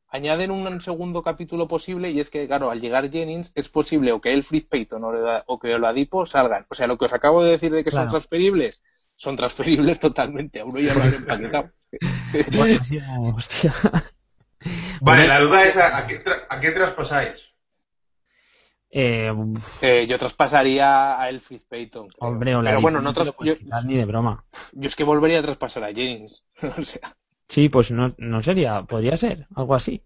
[SPEAKER 2] Añaden un segundo capítulo posible y es que, claro, al llegar Jennings es posible o que el Fritz Payton o, le- o que Oladipo salgan. O sea, lo que os acabo de decir de que son
[SPEAKER 3] Claro.
[SPEAKER 2] transferibles, son transferibles *laughs* totalmente. A uno ya lo han empaquetado.
[SPEAKER 3] Bueno, tío, hostia.
[SPEAKER 1] Vale,
[SPEAKER 3] Bueno.
[SPEAKER 1] la duda es ¿a, a qué, tra- a qué traspasáis?
[SPEAKER 3] Eh,
[SPEAKER 2] Eh, yo traspasaría a el Fritz Payton.
[SPEAKER 3] hombre, Oladipo
[SPEAKER 2] Pero bueno, no yo,
[SPEAKER 3] quitar ni de broma.
[SPEAKER 2] yo es que volvería a traspasar a Jennings. *laughs* o sea,
[SPEAKER 3] Sí, pues no, no sería, podría ser, algo así.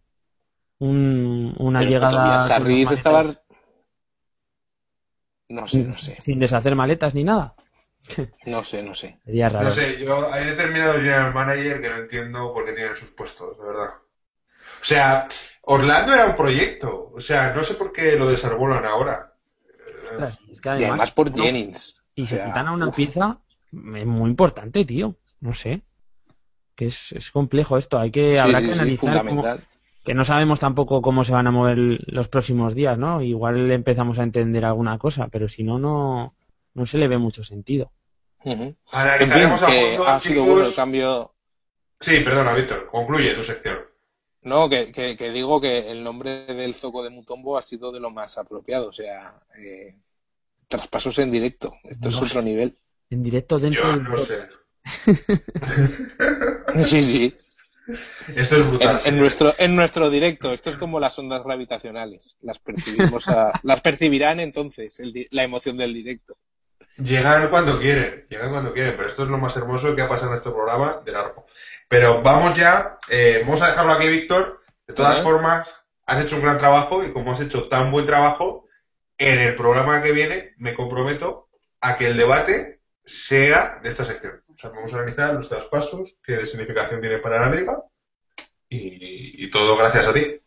[SPEAKER 3] Un, una
[SPEAKER 2] pero
[SPEAKER 3] llegada
[SPEAKER 2] Harris estaba. No sé, no sé.
[SPEAKER 3] sin deshacer maletas ni nada. *laughs*
[SPEAKER 2] No sé, no sé.
[SPEAKER 3] Sería raro.
[SPEAKER 1] No sé, yo hay determinados general manager que no entiendo por qué tienen sus puestos, de verdad. O sea, Orlando era un proyecto. O sea, no sé por qué lo desarbolan ahora.
[SPEAKER 3] Ostras, es que
[SPEAKER 2] Y
[SPEAKER 3] además,
[SPEAKER 2] además por Jennings.
[SPEAKER 3] Y
[SPEAKER 2] O
[SPEAKER 3] se quitan a una
[SPEAKER 2] uf.
[SPEAKER 3] pieza es muy importante, tío. No sé. Que es, es complejo esto. Hay que,
[SPEAKER 2] Sí,
[SPEAKER 3] habrá
[SPEAKER 2] sí,
[SPEAKER 3] que
[SPEAKER 2] sí,
[SPEAKER 3] analizar cómo- que no sabemos tampoco cómo se van a mover los próximos días, ¿no? Igual empezamos a entender alguna cosa, pero si no, no, no se le ve mucho sentido.
[SPEAKER 2] En fin,
[SPEAKER 1] Analizaremos a
[SPEAKER 2] que ha sido bueno el cambio.
[SPEAKER 1] Sí, perdona, Víctor. Concluye tu sección.
[SPEAKER 2] No, que, que- que digo que el nombre del zoco de Mutombo ha sido de lo más apropiado. O sea, eh, traspasos en directo. Esto es otro nivel.
[SPEAKER 3] En directo dentro
[SPEAKER 1] Yo
[SPEAKER 3] del
[SPEAKER 1] no sé. *laughs* *laughs*
[SPEAKER 2] Sí, sí.
[SPEAKER 1] Esto es brutal.
[SPEAKER 2] En, nuestro, en nuestro directo. Esto es como las ondas gravitacionales. Las percibimos a- *laughs* las percibirán entonces el la emoción del directo.
[SPEAKER 1] Llegan cuando quieren, llegan cuando quieren, pero esto es lo más hermoso que ha pasado en este programa de largo. Pero vamos ya, eh, vamos a dejarlo aquí, Víctor. De todas formas, has hecho un gran trabajo y como has hecho tan buen trabajo, en el programa que viene me comprometo a que el debate sea de esta sección. O sea, vamos a analizar los traspasos, qué significación tiene para la liga y, y todo gracias a ti.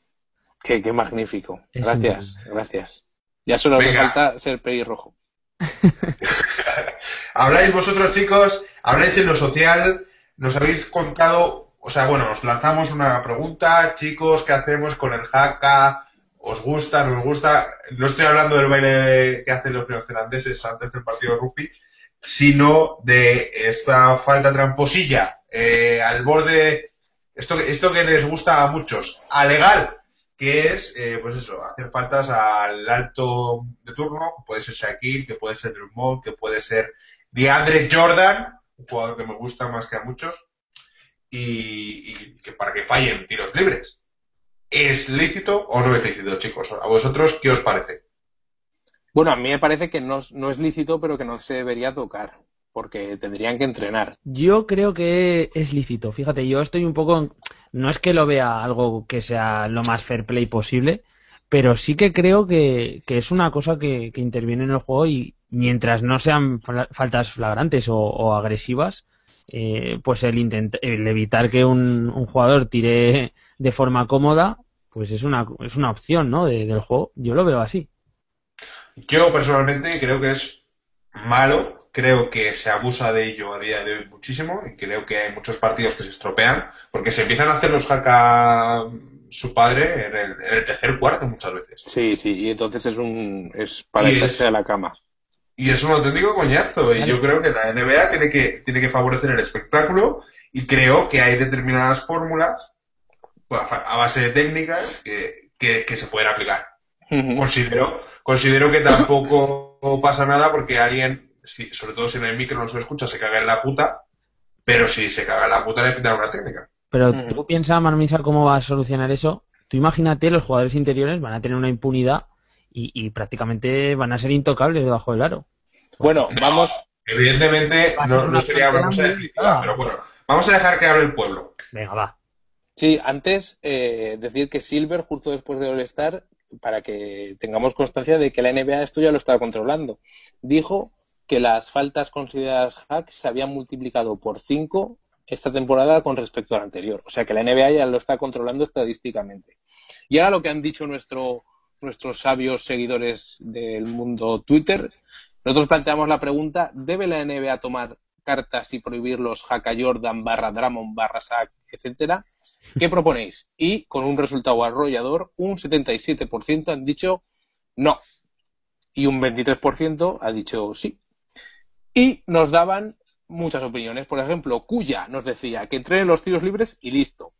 [SPEAKER 2] Qué, qué magnífico. Gracias, gracias. Ya solo me falta ser pelirrojo. *laughs*
[SPEAKER 1] Habláis vosotros, chicos, habláis en lo social, nos habéis contado, o sea, bueno, os lanzamos una pregunta, chicos, ¿qué hacemos con el jaca? ¿Os gusta? ¿Nos gusta? No estoy hablando del baile que hacen los neozelandeses antes del partido de rugby, sino de esta falta tramposilla eh, al borde, esto, esto que les gusta a muchos, a legal, que es, eh, pues eso, hacer faltas al alto de turno, que puede ser Shaquille, que puede ser Drummond, que puede ser DeAndre Jordan, un jugador que me gusta más que a muchos, y, y que para que fallen tiros libres. ¿Es lícito o no es lícito, chicos? ¿A vosotros qué os parece?
[SPEAKER 2] Bueno, a mí me parece que no, es lícito, pero que no se debería tocar, porque tendrían que entrenar.
[SPEAKER 3] Yo creo que es lícito. Fíjate, yo estoy un poco. No es que lo vea algo que sea lo más fair play posible, pero sí que creo que, es una cosa que, interviene en el juego y mientras no sean faltas flagrantes o, agresivas, eh, pues el, intent- el evitar que un, un jugador tire de forma cómoda, pues es una, es una opción, ¿no? del juego. Yo lo veo así.
[SPEAKER 1] Yo personalmente creo que es malo, creo que se abusa de ello a día de hoy muchísimo y creo que hay muchos partidos que se estropean porque se empiezan a hacer los hack su padre en el, tercer cuarto muchas veces.
[SPEAKER 2] Sí, sí, y entonces es un es para echarse a la cama.
[SPEAKER 1] Y es un auténtico coñazo y yo creo que la NBA tiene que tiene que favorecer el espectáculo y creo que hay determinadas fórmulas pues, a base de técnicas que, que, se pueden aplicar. Considero considero que tampoco pasa nada porque alguien, sobre todo si no hay micro no se escucha, se caga en la puta, pero si se caga en la puta le quitan una técnica.
[SPEAKER 3] Pero tú piensas, Marmisa, cómo va a solucionar eso. Tú imagínate, los jugadores interiores van a tener una impunidad y, prácticamente van a ser intocables debajo del aro.
[SPEAKER 2] Bueno, vamos.
[SPEAKER 1] Evidentemente no, sería vamos a pero bueno, vamos a dejar que hable el pueblo.
[SPEAKER 3] Venga, va.
[SPEAKER 2] Sí, antes eh, decir que Silver, justo después de All-Star, para que tengamos constancia de que la NBA esto ya lo estaba controlando. Dijo que las faltas consideradas hacks se habían multiplicado por 5 esta temporada con respecto a la anterior. O sea que la NBA ya lo está controlando estadísticamente. Y ahora lo que han dicho nuestro, nuestros sabios seguidores del mundo Twitter, nosotros planteamos la pregunta, ¿debe la NBA tomar cartas y prohibir los hack Jordan barra Dramon barra Sack, etcétera? ¿Qué proponéis? Y con un resultado arrollador, un 77% han dicho no. Y un 23% ha dicho sí. Y nos daban muchas opiniones. Por ejemplo, Cuya nos decía que entrenen los tiros libres y listo.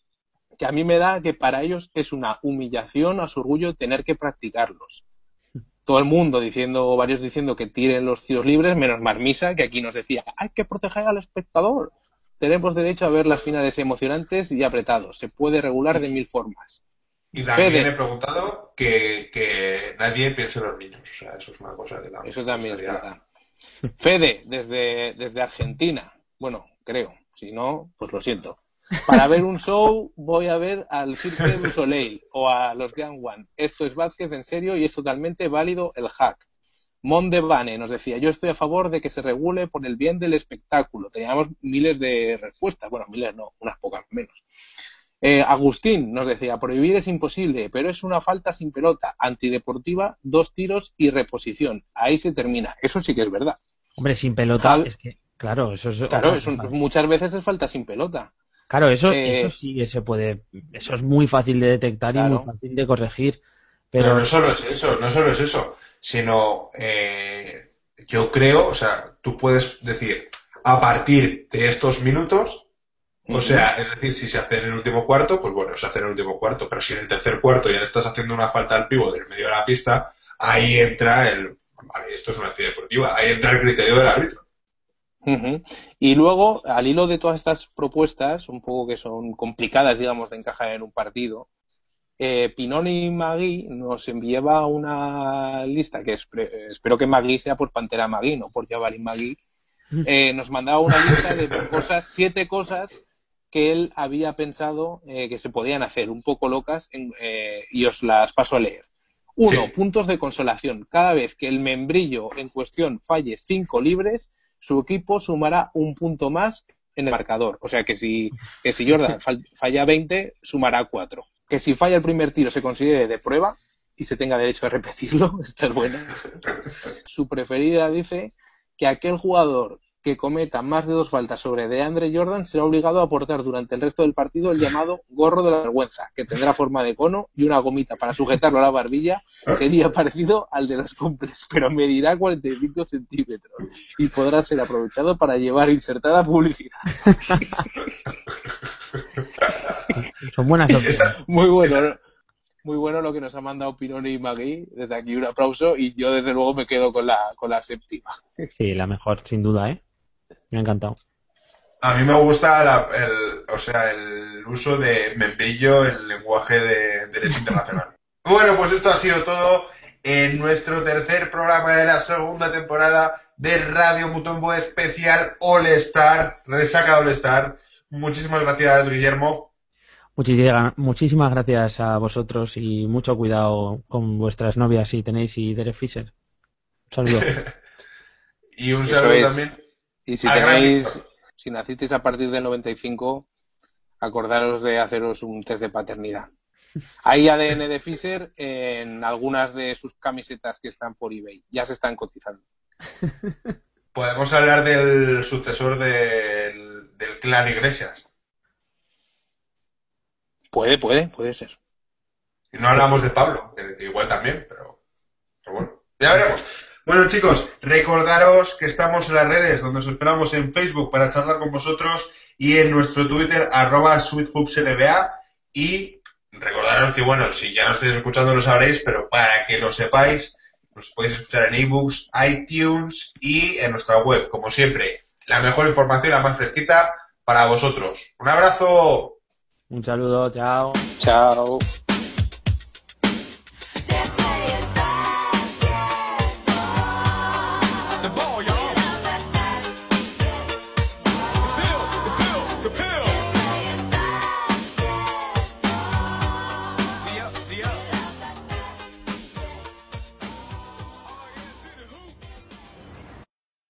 [SPEAKER 2] Que a mí me da que para ellos es una humillación a su orgullo tener que practicarlos. Todo el mundo diciendo, varios diciendo que tiren los tiros libres, menos Marmisa, que aquí nos decía, hay que proteger al espectador tenemos derecho a ver las finales emocionantes y apretados. Se puede regular de mil formas.
[SPEAKER 1] Y también he preguntado que, nadie piense en los niños. O sea, eso es una cosa que también.
[SPEAKER 2] Eso también es verdad. Fede, desde, desde Argentina. Bueno, creo. Si no, pues lo siento. Para ver un show voy a ver al Cirque du Soleil o a los Young One. Esto es Vázquez en serio y es totalmente válido el hack. Mondevane nos decía, yo estoy a favor de que se regule por el bien del espectáculo. Teníamos miles de respuestas, bueno, miles no, unas pocas menos. Eh, Agustín nos decía, prohibir es imposible, pero es una falta sin pelota, antideportiva, dos tiros y reposición. Ahí se termina. Eso sí que es verdad.
[SPEAKER 3] Hombre, sin pelota, es que, claro, eso es...
[SPEAKER 2] Claro, muchas veces es falta sin pelota.
[SPEAKER 3] Claro, eso, eh, eso sí se puede, eso es muy fácil de detectar y muy fácil de corregir. pero
[SPEAKER 1] no solo es eso, no solo es eso sino eh, yo creo, o sea, tú puedes decir, a partir de estos minutos, o sea, es decir, si se hace en el último cuarto, pues bueno, se hace en el último cuarto, pero si en el tercer cuarto ya le estás haciendo una falta al pivo del medio de la pista, ahí entra el, vale, esto es una actividad deportiva, ahí entra el criterio del árbitro.
[SPEAKER 2] Y luego, al hilo de todas estas propuestas, un poco que son complicadas, digamos, de encajar en un partido, eh, Pinoni Magui nos enviaba una lista que espero que Magui sea por Pantera Magui, no por Jabalin Magui. Eh, nos mandaba una lista de cosas, siete cosas que él había pensado eh, que se podían hacer, un poco locas, eh, y os las paso a leer. Uno, puntos de consolación. Cada vez que el membrillo en cuestión falle cinco libres, su equipo sumará un punto más en el marcador. O sea que si, que si Jordan *laughs* falla 20, sumará cuatro que si falla el primer tiro se considere de prueba y se tenga derecho a repetirlo, *laughs* esta es buena. Su preferida dice que aquel jugador que cometa más de dos faltas sobre DeAndre Jordan será obligado a aportar durante el resto del partido el llamado gorro de la vergüenza, que tendrá forma de cono y una gomita para sujetarlo a la barbilla. Sería parecido al de los cumples, pero medirá 45 centímetros y podrá ser aprovechado para llevar insertada publicidad. *laughs* *laughs*
[SPEAKER 3] Son buenas
[SPEAKER 2] Muy bueno. Muy bueno lo que nos ha mandado Pinoni y Magui. Desde aquí un aplauso y yo desde luego me quedo con la, con la séptima.
[SPEAKER 3] Sí, la mejor, sin duda, ¿eh? Me ha encantado.
[SPEAKER 1] A mí me gusta el, o sea, el uso de membrillo en lenguaje de derecho internacional. *laughs* bueno, pues esto ha sido todo en nuestro tercer programa de la segunda temporada de Radio Mutombo especial All Star, resaca All Star. Muchísimas gracias, Guillermo.
[SPEAKER 3] Muchísimas gracias a vosotros y mucho cuidado con vuestras novias si tenéis y Derek Fisher. Un saludo. *laughs*
[SPEAKER 1] y un saludo también.
[SPEAKER 2] Y si tenéis, si nacisteis a partir del 95, acordaros de haceros un test de paternidad. Hay ADN de Fisher en algunas de sus camisetas que están por eBay. Ya se están cotizando. *laughs*
[SPEAKER 1] Podemos hablar del sucesor del, del clan Iglesias.
[SPEAKER 2] Puede, puede, puede ser.
[SPEAKER 1] Y no hablamos de Pablo, que igual también, pero, pero bueno, ya veremos. Bueno chicos, recordaros que estamos en las redes donde os esperamos en Facebook para charlar con vosotros y en nuestro Twitter arroba SweetHoopsNBA y recordaros que bueno, si ya no estáis escuchando lo sabréis, pero para que lo sepáis, nos podéis escuchar en ebooks, iTunes y en nuestra web, como siempre, la mejor información, la más fresquita para vosotros. Un abrazo.
[SPEAKER 3] Un saludo, chao.
[SPEAKER 2] Chao.